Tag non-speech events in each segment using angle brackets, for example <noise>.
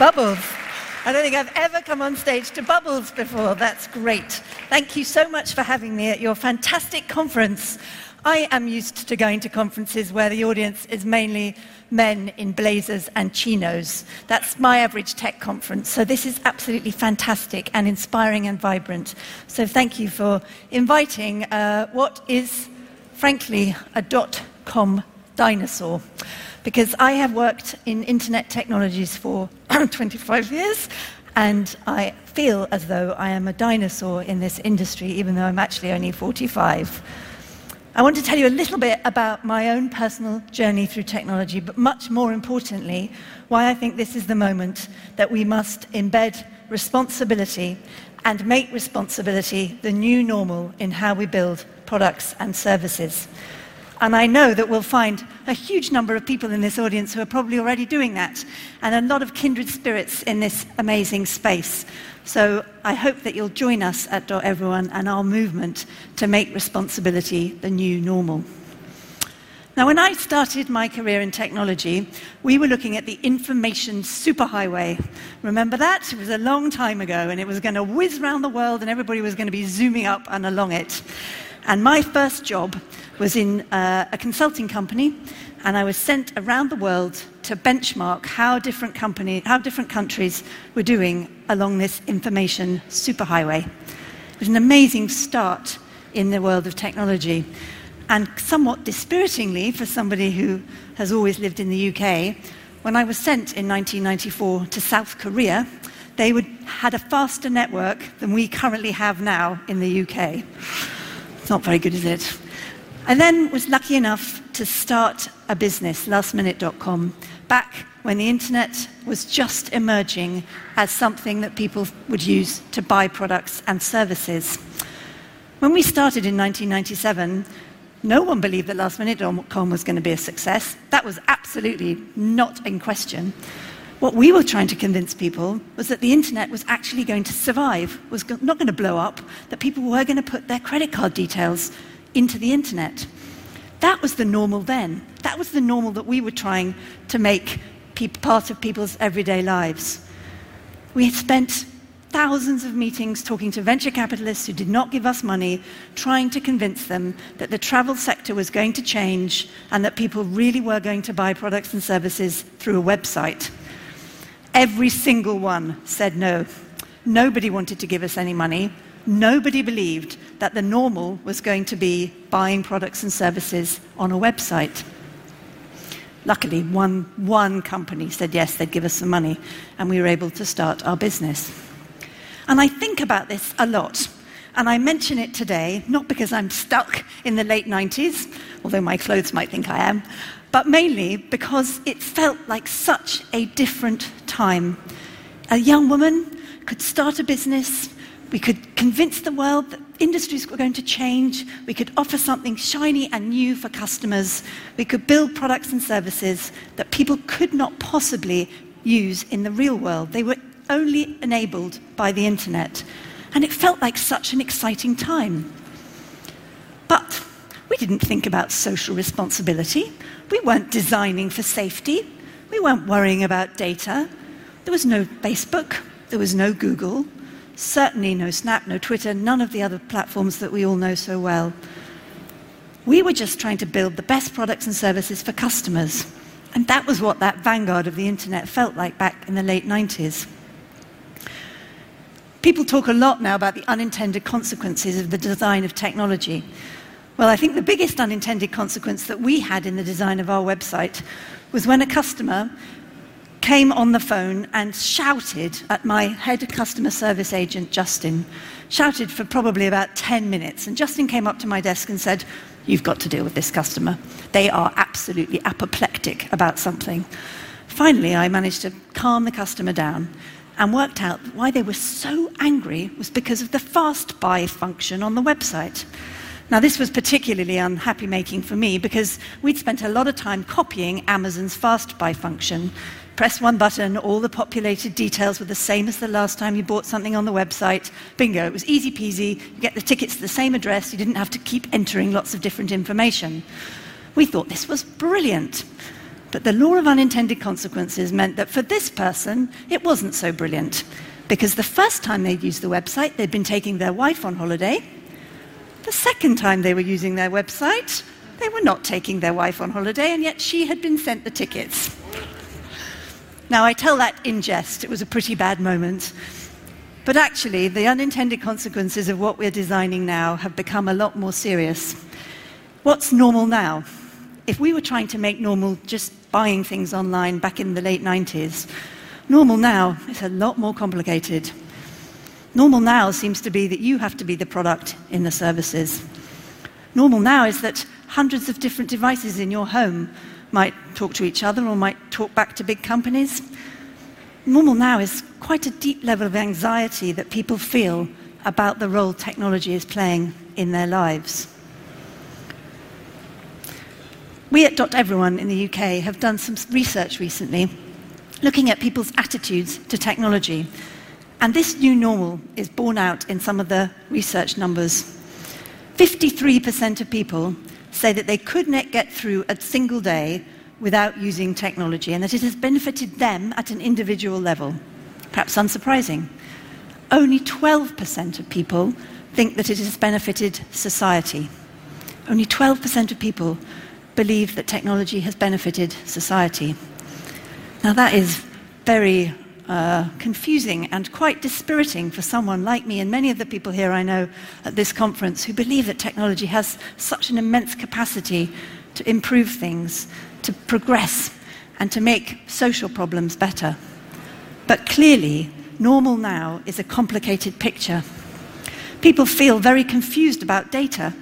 Bubbles. I don't think I've ever come on stage to Bubbles before. That's great. Thank you so much for having me at your fantastic conference. I am used to going to conferences where the audience is mainly men in blazers and chinos. That's my average tech conference. So this is absolutely fantastic and inspiring and vibrant. So thank you for inviting uh, what is, frankly, a dot com dinosaur. Because I have worked in internet technologies for <clears throat> 25 years and I feel as though I am a dinosaur in this industry, even though I'm actually only 45. I want to tell you a little bit about my own personal journey through technology, but much more importantly, why I think this is the moment that we must embed responsibility and make responsibility the new normal in how we build products and services. And I know that we'll find a huge number of people in this audience who are probably already doing that, and a lot of kindred spirits in this amazing space. So I hope that you'll join us at Doteveryone and our movement to make responsibility the new normal. Now, when I started my career in technology, we were looking at the information superhighway. Remember that? It was a long time ago, and it was going to whiz around the world, and everybody was going to be zooming up and along it. And my first job was in uh, a consulting company, and I was sent around the world to benchmark how different, company, how different countries were doing along this information superhighway. It was an amazing start in the world of technology. And somewhat dispiritingly, for somebody who has always lived in the UK, when I was sent in 1994 to South Korea, they would, had a faster network than we currently have now in the UK. Not very good, is it? I then was lucky enough to start a business, lastminute.com, back when the internet was just emerging as something that people would use to buy products and services. When we started in 1997, no one believed that lastminute.com was going to be a success. That was absolutely not in question. What we were trying to convince people was that the internet was actually going to survive, was not going to blow up, that people were going to put their credit card details into the internet. That was the normal then. That was the normal that we were trying to make part of people's everyday lives. We had spent thousands of meetings talking to venture capitalists who did not give us money, trying to convince them that the travel sector was going to change and that people really were going to buy products and services through a website. Every single one said no. Nobody wanted to give us any money. Nobody believed that the normal was going to be buying products and services on a website. Luckily, one, one company said yes, they'd give us some money, and we were able to start our business. And I think about this a lot. And I mention it today, not because I'm stuck in the late 90s, although my clothes might think I am, but mainly because it felt like such a different time. A young woman could start a business, we could convince the world that industries were going to change. We could offer something shiny and new for customers. We could build products and services that people could not possibly use in the real world. They were only enabled by the internet. And it felt like such an exciting time. But we didn't think about social responsibility. We weren't designing for safety. We weren't worrying about data. There was no Facebook. There was no Google. Certainly no Snap, no Twitter, none of the other platforms that we all know so well. We were just trying to build the best products and services for customers. And that was what that vanguard of the internet felt like back in the late 90s. People talk a lot now about the unintended consequences of the design of technology. Well, I think the biggest unintended consequence that we had in the design of our website was when a customer came on the phone and shouted at my head customer service agent, Justin, shouted for probably about 10 minutes. And Justin came up to my desk and said, You've got to deal with this customer. They are absolutely apoplectic about something. Finally, I managed to calm the customer down and worked out why they were so angry was because of the fast buy function on the website. Now, this was particularly unhappy making for me because we'd spent a lot of time copying Amazon's fast buy function press one button, all the populated details were the same as the last time you bought something on the website. Bingo, it was easy peasy. You get the tickets to the same address, you didn't have to keep entering lots of different information. We thought this was brilliant. But the law of unintended consequences meant that for this person, it wasn't so brilliant. Because the first time they'd used the website, they'd been taking their wife on holiday. The second time they were using their website, they were not taking their wife on holiday, and yet she had been sent the tickets. Now, I tell that in jest. It was a pretty bad moment. But actually, the unintended consequences of what we're designing now have become a lot more serious. What's normal now? If we were trying to make normal just buying things online back in the late 90s, normal now is a lot more complicated. Normal now seems to be that you have to be the product in the services. Normal now is that hundreds of different devices in your home might talk to each other or might talk back to big companies. Normal now is quite a deep level of anxiety that people feel about the role technology is playing in their lives. We at Doteveryone in the UK have done some research recently looking at people's attitudes to technology. And this new normal is borne out in some of the research numbers. 53% of people say that they could not get through a single day without using technology and that it has benefited them at an individual level. Perhaps unsurprising. Only 12% of people think that it has benefited society. Only 12% of people believe that technology has benefited society. Now, that is very uh, confusing and quite dispiriting for someone like me and many of the people here I know at this conference who believe that technology has such an immense capacity to improve things, to progress, and to make social problems better. But clearly, normal now is a complicated picture. People feel very confused about data.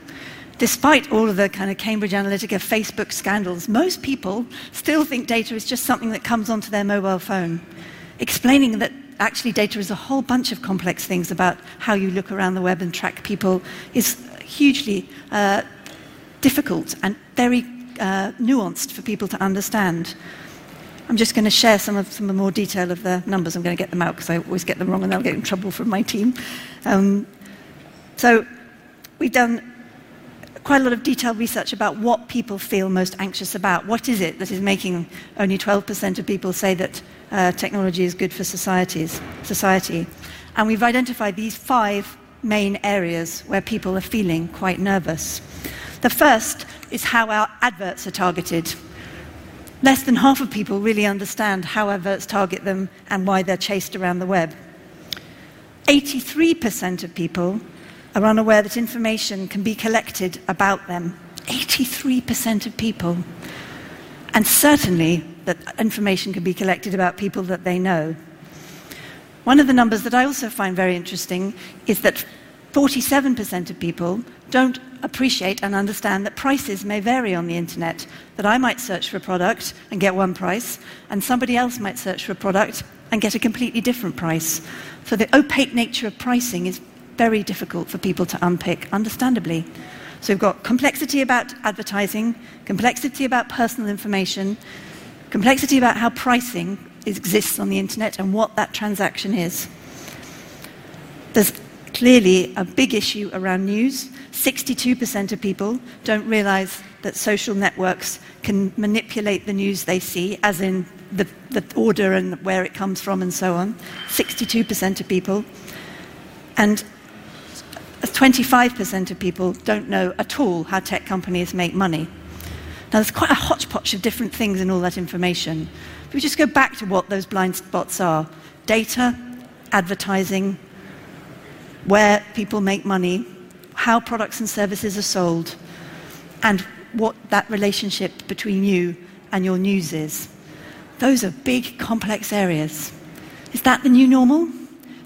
Despite all of the kind of Cambridge Analytica, Facebook scandals, most people still think data is just something that comes onto their mobile phone explaining that actually data is a whole bunch of complex things about how you look around the web and track people is hugely uh, difficult and very uh, nuanced for people to understand. I'm just going to share some of some more detail of the numbers. I'm going to get them out because I always get them wrong and I'll get in trouble from my team. Um, so we've done quite a lot of detailed research about what people feel most anxious about. What is it that is making only 12% of people say that uh, technology is good for societies, society? And we've identified these five main areas where people are feeling quite nervous. The first is how our adverts are targeted. Less than half of people really understand how adverts target them and why they're chased around the web. 83% of people are unaware that information can be collected about them. 83% of people. And certainly that information can be collected about people that they know. One of the numbers that I also find very interesting is that 47% of people don't appreciate and understand that prices may vary on the internet. That I might search for a product and get one price, and somebody else might search for a product and get a completely different price. So the opaque nature of pricing is very difficult for people to unpick, understandably. So we've got complexity about advertising, complexity about personal information, complexity about how pricing exists on the internet and what that transaction is. There's clearly a big issue around news. 62% of people don't realize that social networks can manipulate the news they see, as in the, the order and where it comes from and so on. 62% of people. And 25% of people don't know at all how tech companies make money. Now, there's quite a hodgepodge of different things in all that information. If we just go back to what those blind spots are data, advertising, where people make money, how products and services are sold, and what that relationship between you and your news is. Those are big, complex areas. Is that the new normal?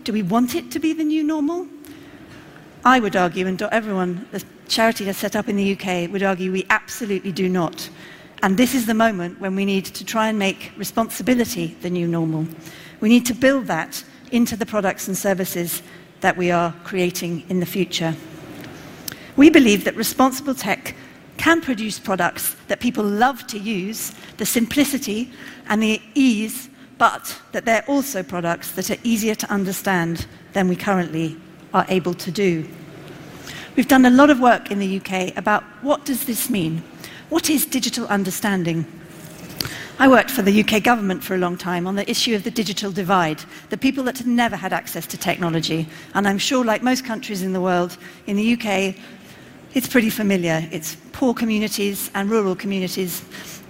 Do we want it to be the new normal? I would argue, and everyone, the charity that's set up in the UK, would argue we absolutely do not. And this is the moment when we need to try and make responsibility the new normal. We need to build that into the products and services that we are creating in the future. We believe that responsible tech can produce products that people love to use, the simplicity and the ease, but that they're also products that are easier to understand than we currently are able to do. We've done a lot of work in the UK about what does this mean? What is digital understanding? I worked for the UK government for a long time on the issue of the digital divide, the people that had never had access to technology. And I'm sure, like most countries in the world, in the UK, it's pretty familiar. It's poor communities and rural communities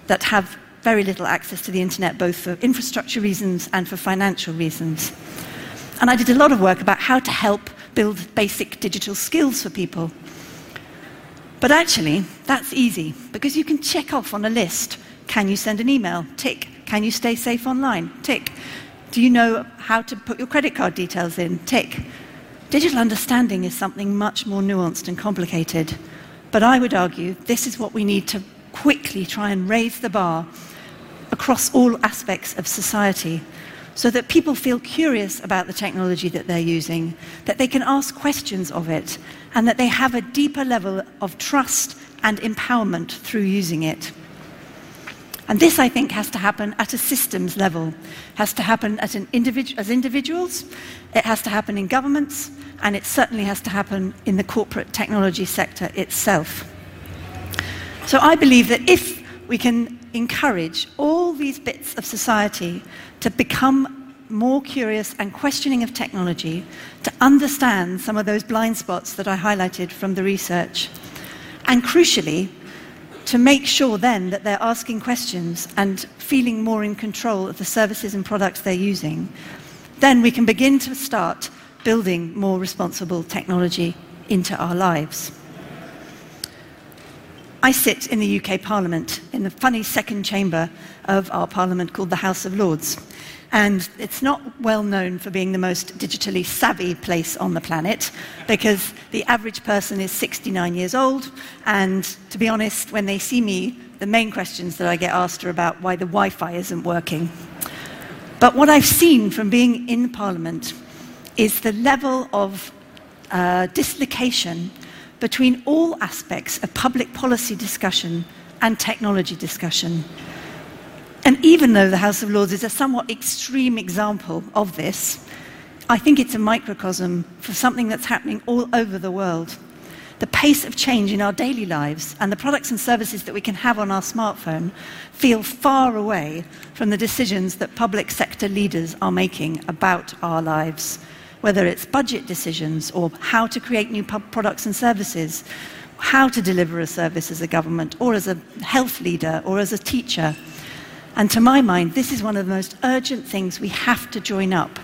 that have very little access to the internet, both for infrastructure reasons and for financial reasons. And I did a lot of work about how to help build basic digital skills for people. But actually, that's easy because you can check off on a list can you send an email? Tick. Can you stay safe online? Tick. Do you know how to put your credit card details in? Tick. Digital understanding is something much more nuanced and complicated. But I would argue this is what we need to quickly try and raise the bar across all aspects of society so that people feel curious about the technology that they're using, that they can ask questions of it, and that they have a deeper level of trust and empowerment through using it. And this, I think, has to happen at a systems level, has to happen as, individuals, it has to happen in governments, and it certainly has to happen in the corporate technology sector itself. So I believe that if we can encourage all these bits of society to become more curious and questioning of technology, to understand some of those blind spots that I highlighted from the research, and crucially, to make sure then that they're asking questions and feeling more in control of the services and products they're using, then we can begin to start building more responsible technology into our lives. I sit in the UK Parliament, in the funny second chamber of our Parliament called the House of Lords. And it's not well known for being the most digitally savvy place on the planet because the average person is 69 years old. And to be honest, when they see me, the main questions that I get asked are about why the Wi Fi isn't working. But what I've seen from being in Parliament is the level of uh, dislocation between all aspects of public policy discussion and technology discussion. And even though the House of Lords is a somewhat extreme example of this, I think it's a microcosm for something that's happening all over the world. The pace of change in our daily lives and the products and services that we can have on our smartphone feel far away from the decisions that public sector leaders are making about our lives, whether it's budget decisions or how to create new products and services, how to deliver a service as a government or as a health leader or as a teacher. And to my mind, this is one of the most urgent things we have to join up.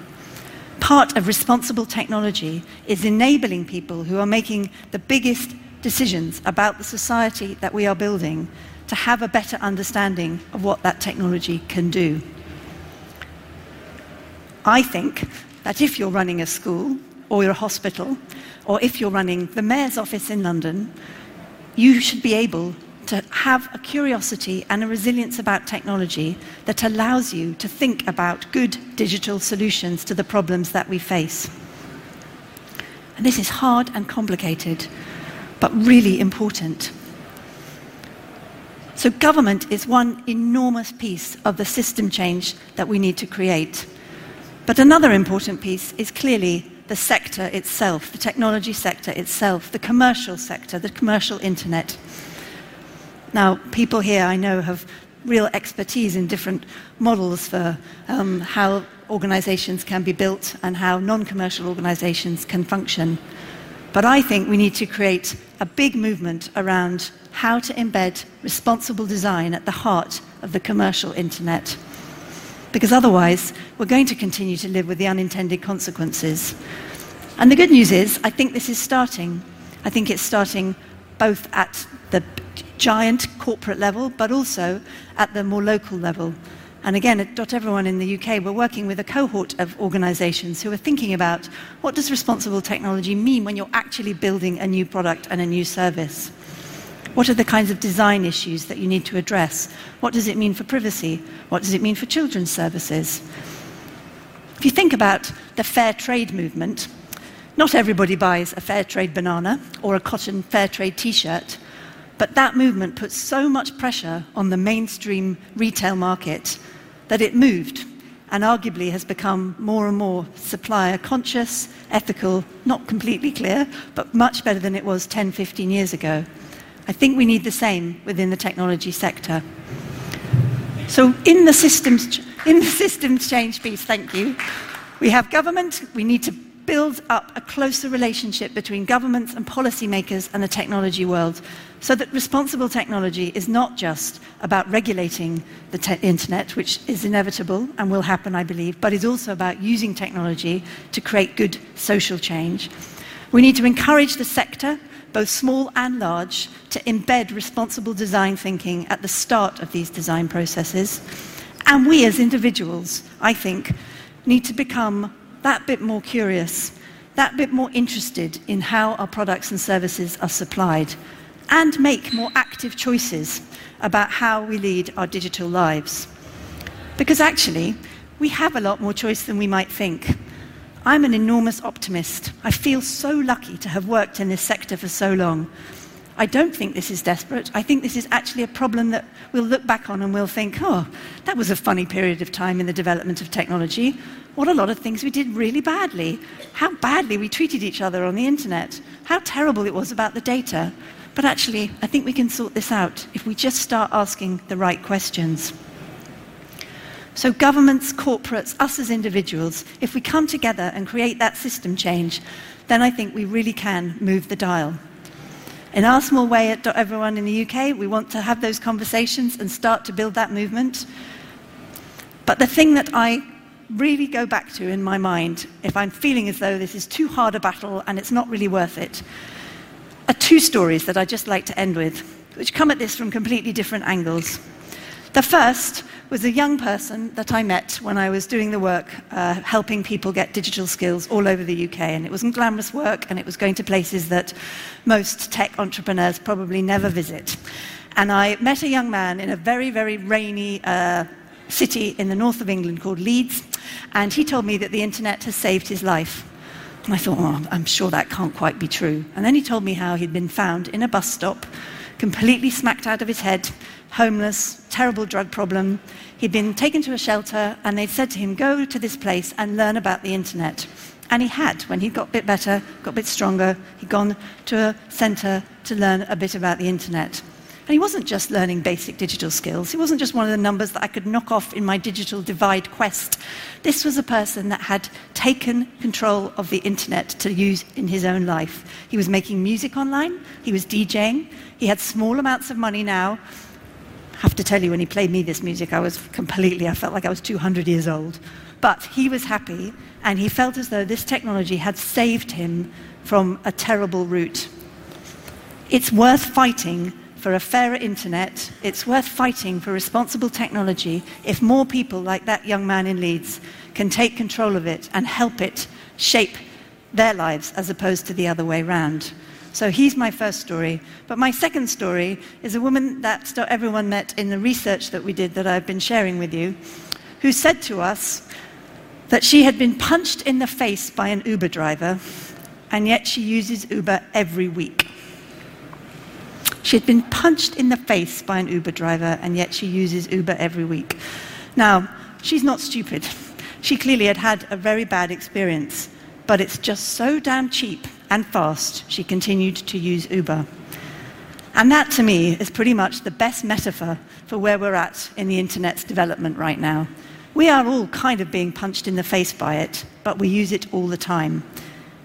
Part of responsible technology is enabling people who are making the biggest decisions about the society that we are building to have a better understanding of what that technology can do. I think that if you're running a school or a hospital, or if you're running the mayor's office in London, you should be able to have a curiosity and a resilience about technology that allows you to think about good digital solutions to the problems that we face. And this is hard and complicated, but really important. So, government is one enormous piece of the system change that we need to create. But another important piece is clearly the sector itself, the technology sector itself, the commercial sector, the commercial internet. Now, people here I know have real expertise in different models for um, how organizations can be built and how non commercial organizations can function. But I think we need to create a big movement around how to embed responsible design at the heart of the commercial internet. Because otherwise, we're going to continue to live with the unintended consequences. And the good news is, I think this is starting. I think it's starting both at the giant corporate level, but also at the more local level. And again, at Doteveryone in the UK, we're working with a cohort of organizations who are thinking about what does responsible technology mean when you're actually building a new product and a new service? What are the kinds of design issues that you need to address? What does it mean for privacy? What does it mean for children's services? If you think about the fair trade movement, not everybody buys a fair trade banana or a cotton fair trade t shirt, but that movement put so much pressure on the mainstream retail market that it moved and arguably has become more and more supplier conscious, ethical, not completely clear, but much better than it was 10, 15 years ago. I think we need the same within the technology sector. So, in the systems, in the systems change piece, thank you, we have government, we need to build up a closer relationship between governments and policymakers and the technology world so that responsible technology is not just about regulating the te- internet, which is inevitable and will happen, I believe, but is also about using technology to create good social change. We need to encourage the sector, both small and large, to embed responsible design thinking at the start of these design processes. And we as individuals, I think, need to become that bit more curious, that bit more interested in how our products and services are supplied, and make more active choices about how we lead our digital lives. Because actually, we have a lot more choice than we might think. I'm an enormous optimist. I feel so lucky to have worked in this sector for so long. I don't think this is desperate. I think this is actually a problem that we'll look back on and we'll think, oh, that was a funny period of time in the development of technology. What a lot of things we did really badly. How badly we treated each other on the internet. How terrible it was about the data. But actually, I think we can sort this out if we just start asking the right questions. So, governments, corporates, us as individuals, if we come together and create that system change, then I think we really can move the dial. In our small way at Everyone in the UK, we want to have those conversations and start to build that movement. But the thing that I really go back to in my mind, if I'm feeling as though this is too hard a battle and it's not really worth it, are two stories that I'd just like to end with, which come at this from completely different angles. The first was a young person that I met when I was doing the work uh, helping people get digital skills all over the UK. And it wasn't glamorous work, and it was going to places that most tech entrepreneurs probably never visit. And I met a young man in a very, very rainy uh, city in the north of England called Leeds, and he told me that the internet has saved his life. And I thought, oh, I'm sure that can't quite be true. And then he told me how he'd been found in a bus stop, completely smacked out of his head, homeless, terrible drug problem. He'd been taken to a shelter, and they'd said to him, Go to this place and learn about the internet. And he had. When he got a bit better, got a bit stronger, he'd gone to a centre to learn a bit about the internet. And he wasn't just learning basic digital skills. He wasn't just one of the numbers that I could knock off in my digital divide quest. This was a person that had taken control of the internet to use in his own life. He was making music online, he was DJing, he had small amounts of money now. I have to tell you, when he played me this music, I was completely, I felt like I was 200 years old. But he was happy, and he felt as though this technology had saved him from a terrible route. It's worth fighting for a fairer internet, it's worth fighting for responsible technology if more people like that young man in Leeds can take control of it and help it shape their lives as opposed to the other way round. So he's my first story. But my second story is a woman that everyone met in the research that we did that I've been sharing with you, who said to us that she had been punched in the face by an Uber driver, and yet she uses Uber every week. She had been punched in the face by an Uber driver, and yet she uses Uber every week. Now, she's not stupid. She clearly had had a very bad experience, but it's just so damn cheap and fast, she continued to use Uber. And that, to me, is pretty much the best metaphor for where we're at in the internet's development right now. We are all kind of being punched in the face by it, but we use it all the time.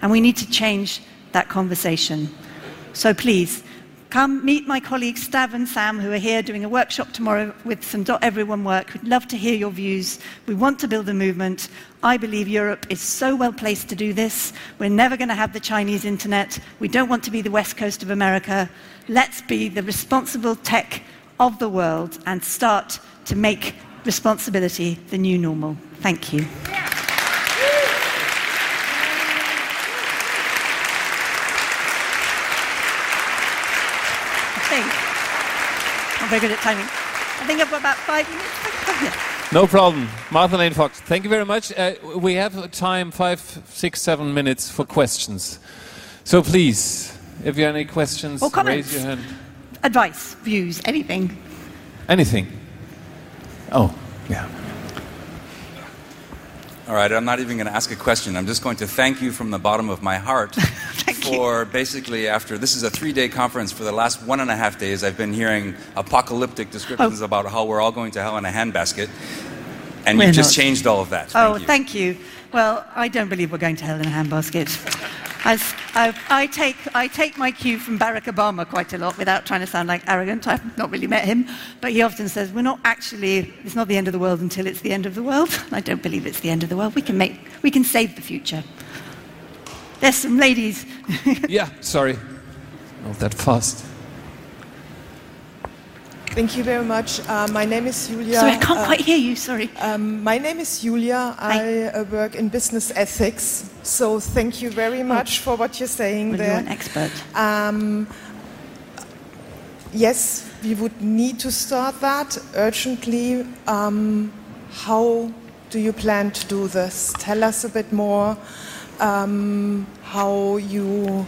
And we need to change that conversation. So please, Come meet my colleagues Stav and Sam, who are here doing a workshop tomorrow with some .everyone work. We'd love to hear your views. We want to build a movement. I believe Europe is so well placed to do this. We're never going to have the Chinese internet. We don't want to be the west coast of America. Let's be the responsible tech of the world and start to make responsibility the new normal. Thank you. Yeah. Very good at timing. I think I've got about five minutes. No problem. Martha Lane Fox, thank you very much. Uh, we have time, five, six, seven minutes for questions. So please, if you have any questions, or raise your hand. Advice, views, anything. Anything. Oh, yeah. All right, I'm not even going to ask a question. I'm just going to thank you from the bottom of my heart <laughs> Thank you. for basically after this is a three-day conference. For the last one and a half days, I've been hearing apocalyptic descriptions Oh. about how we're all going to hell in a handbasket, and We're you just not. changed all of that. Oh, Thank you. thank you. Well, I don't believe we're going to hell in a handbasket. As I, I, take, I take my cue from Barack Obama quite a lot without trying to sound like arrogant. I've not really met him. But he often says, We're not actually, it's not the end of the world until it's the end of the world. <laughs> I don't believe it's the end of the world. We can, make, we can save the future. There's some ladies. <laughs> Yeah, sorry. Not that fast. Thank you very much. Uh, my name is Julia. Sorry, I can't Uh, quite hear you. Sorry. um, my name is Julia. Hi. I uh, work in business ethics. So thank you very much for what you're saying Well, you're an expert. Um, yes, we would need to start that urgently. Um, how do you plan to do this? Tell us a bit more um, how you,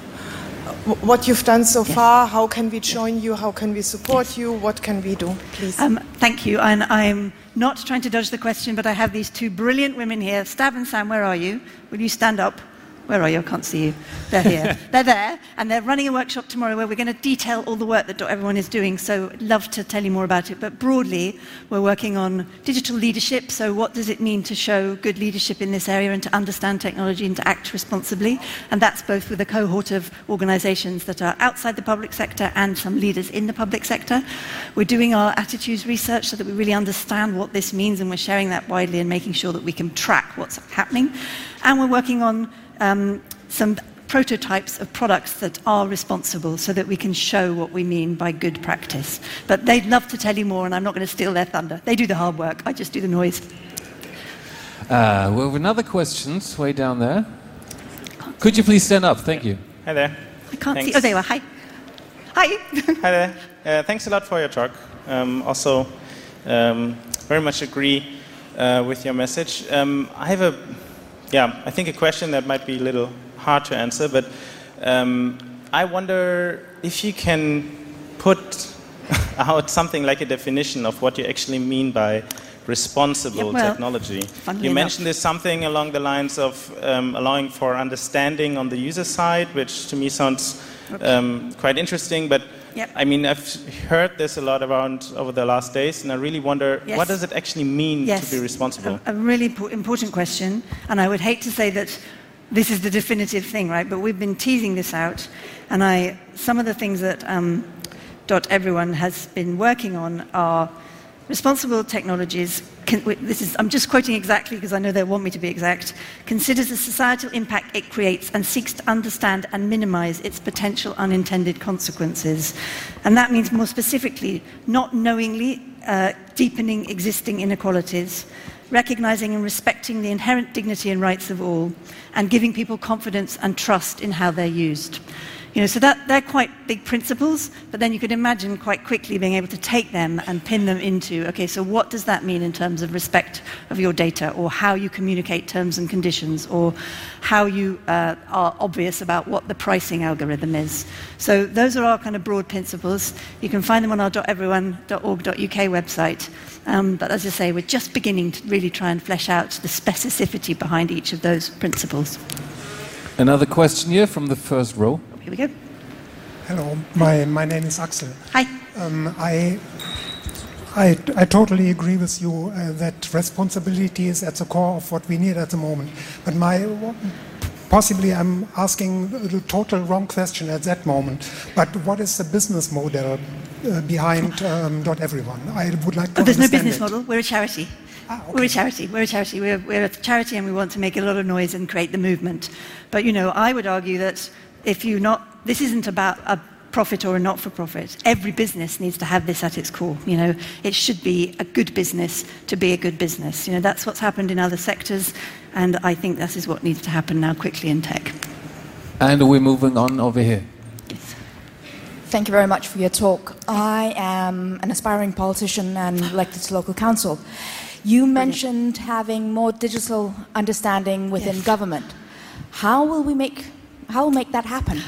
what you've done so Yes. far. How can we join you? How can we support you? What can we do, please? Um, thank you. And I'm not trying to dodge the question, but I have these two brilliant women here. Stav and Sam, where are you? Will you stand up? Where are you? I can't see you. They're here. <laughs> they're there, and they're running a workshop tomorrow where we're going to detail all the work that everyone is doing. So, I'd love to tell you more about it. But broadly, we're working on digital leadership. So, what does it mean to show good leadership in this area and to understand technology and to act responsibly? And that's both with a cohort of organizations that are outside the public sector and some leaders in the public sector. We're doing our attitudes research so that we really understand what this means, and we're sharing that widely and making sure that we can track what's happening. And we're working on um, some prototypes of products that are responsible so that we can show what we mean by good practice. But they'd love to tell you more, and I'm not going to steal their thunder. They do the hard work, I just do the noise. Uh, we have another question way down there. Could you please stand up? Thank you. Hi there. I can't see. Oh, there you are. Hi. Hi. <laughs> Hi there. Uh, thanks a lot for your talk. Um, also, um, very much agree uh, with your message. Um, I have a, yeah, I think a question that might be a little hard to answer, but um, I wonder if you can put <laughs> out something like a definition of what you actually mean by responsible Yeah, well, technology. You enough- mentioned there's something along the lines of um, allowing for understanding on the user side, which to me sounds um, quite interesting. But Yep. I mean, I've heard this a lot around over the last days, and I really wonder Yes. what does it actually mean Yes. to be responsible? A, a really important question, and I would hate to say that this is the definitive thing, right? But we've been teasing this out, and I some of the things that um, Doteveryone has been working on are responsible technologies. Can, this is, I'm just quoting exactly because I know they want me to be exact. Considers the societal impact it creates and seeks to understand and minimize its potential unintended consequences. And that means more specifically, not knowingly uh, deepening existing inequalities, recognizing and respecting the inherent dignity and rights of all, and giving people confidence and trust in how they're used. You know, so that, they're quite big principles, but then you could imagine quite quickly being able to take them and pin them into, okay, so what does that mean in terms of respect of your data, or how you communicate terms and conditions, or how you uh, are obvious about what the pricing algorithm is. So those are our kind of broad principles. You can find them on our .everyone.org.uk website. Um, but as I say, we're just beginning to really try and flesh out the specificity behind each of those principles. Another question here from the first row. Here we go. Hello, my, my name is Axel. Hi. Um, I, I, I totally agree with you uh, that responsibility is at the core of what we need at the moment. But my possibly I'm asking the total wrong question at that moment. But what is the business model uh, behind um, Doteveryone? I would like to But there's no business it. model. We're a charity. Ah, We're a charity. We're a charity. We're, we're a charity and we want to make a lot of noise and create the movement. But, you know, I would argue that if you not, this isn't about a profit or a not-for-profit. Every business needs to have this at its core. You know, it should be a good business to be a good business. You know, that's what's happened in other sectors, and I think this is what needs to happen now quickly in tech. And we're moving on over here. Thank you very much for your talk. I am an aspiring politician and elected to local council. You mentioned having more digital understanding within Yes. government. How will we make how will make that happen?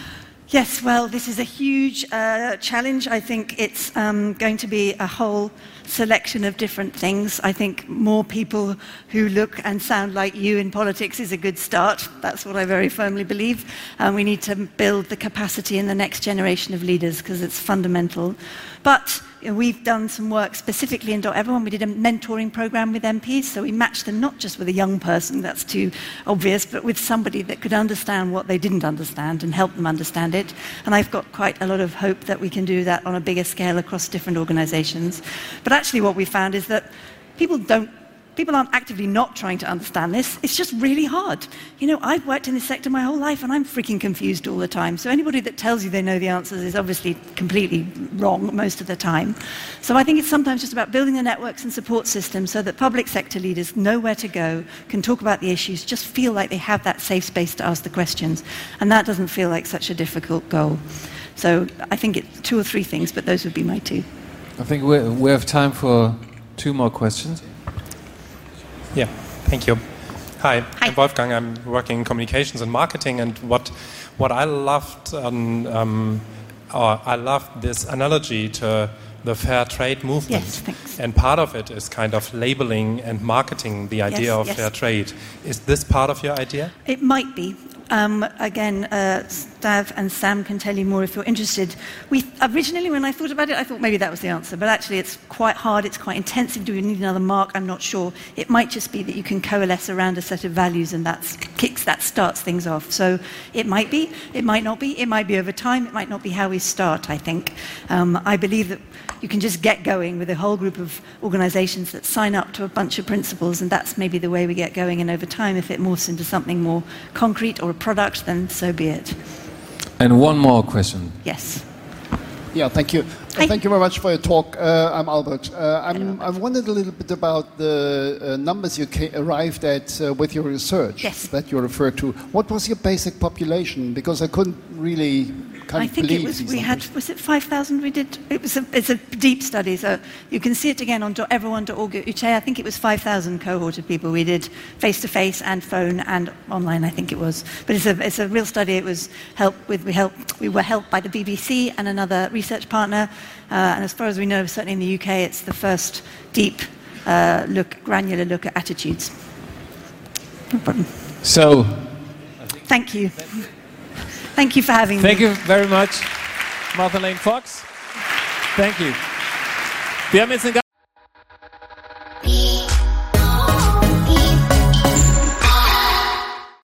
Yes, well, this is a huge uh, challenge. I think it's um, going to be a whole selection of different things. I think more people who look and sound like you in politics is a good start. That's what I very firmly believe. And we need to build the capacity in the next generation of leaders because it's fundamental. But we've done some work specifically in Everyone. We did a mentoring program with MPs, so we matched them not just with a young person, that's too obvious, but with somebody that could understand what they didn't understand and help them understand it. And I've got quite a lot of hope that we can do that on a bigger scale across different organizations. But actually, what we found is that people don't people aren't actively not trying to understand this. It's just really hard. You know, I've worked in this sector my whole life and I'm freaking confused all the time. So anybody that tells you they know the answers is obviously completely wrong most of the time. So I think it's sometimes just about building the networks and support systems so that public sector leaders know where to go, can talk about the issues, just feel like they have that safe space to ask the questions. And that doesn't feel like such a difficult goal. So I think it's two or three things, but those would be my two. I think we, we have time for two more questions. Yeah, thank you. Hi, Hi. I'm Wolfgang. I'm working in communications and marketing, and what what I loved, um, um, or I loved this analogy to the fair trade movement. Yes, thanks. And part of it is kind of labeling and marketing the idea Yes, of yes. fair trade. Is this part of your idea? It might be. Um, again, uh, Stav and Sam can tell you more if you're interested. We originally, when I thought about it, I thought maybe that was the answer, but actually, it's quite hard. It's quite intensive. Do we need another mark? I'm not sure. It might just be that you can coalesce around a set of values, and that kicks that starts things off. So it might be. It might not be. It might be over time. It might not be how we start. I think. Um, I believe that you can just get going with a whole group of organisations that sign up to a bunch of principles, and that's maybe the way we get going. And over time, if it morphs into something more concrete or a product, then so be it. And one more question. Yes. Yeah, thank you. Hi. Thank you very much for your talk. Uh, I'm Albert. Uh, I'm, I've wondered a little bit about the uh, numbers you ca- arrived at uh, with your research Yes. that you referred to. What was your basic population? Because I couldn't really kind I think it was, we had, was it 5,000 we did? It was a, it's a deep study, so you can see it again on everyone.org. I think it was 5,000 cohort of people we did face to face and phone and online, I think it was. But it's a, it's a real study. It was helped with, we, helped, we were helped by the BBC and another research partner. Uh, and as far as we know, certainly in the UK, it's the first deep uh, look, granular look at attitudes. No problem. So, Thank you. Thank you for having me. thank you very much, Martha Lane Fox. Thank you. Wir haben jetzt eine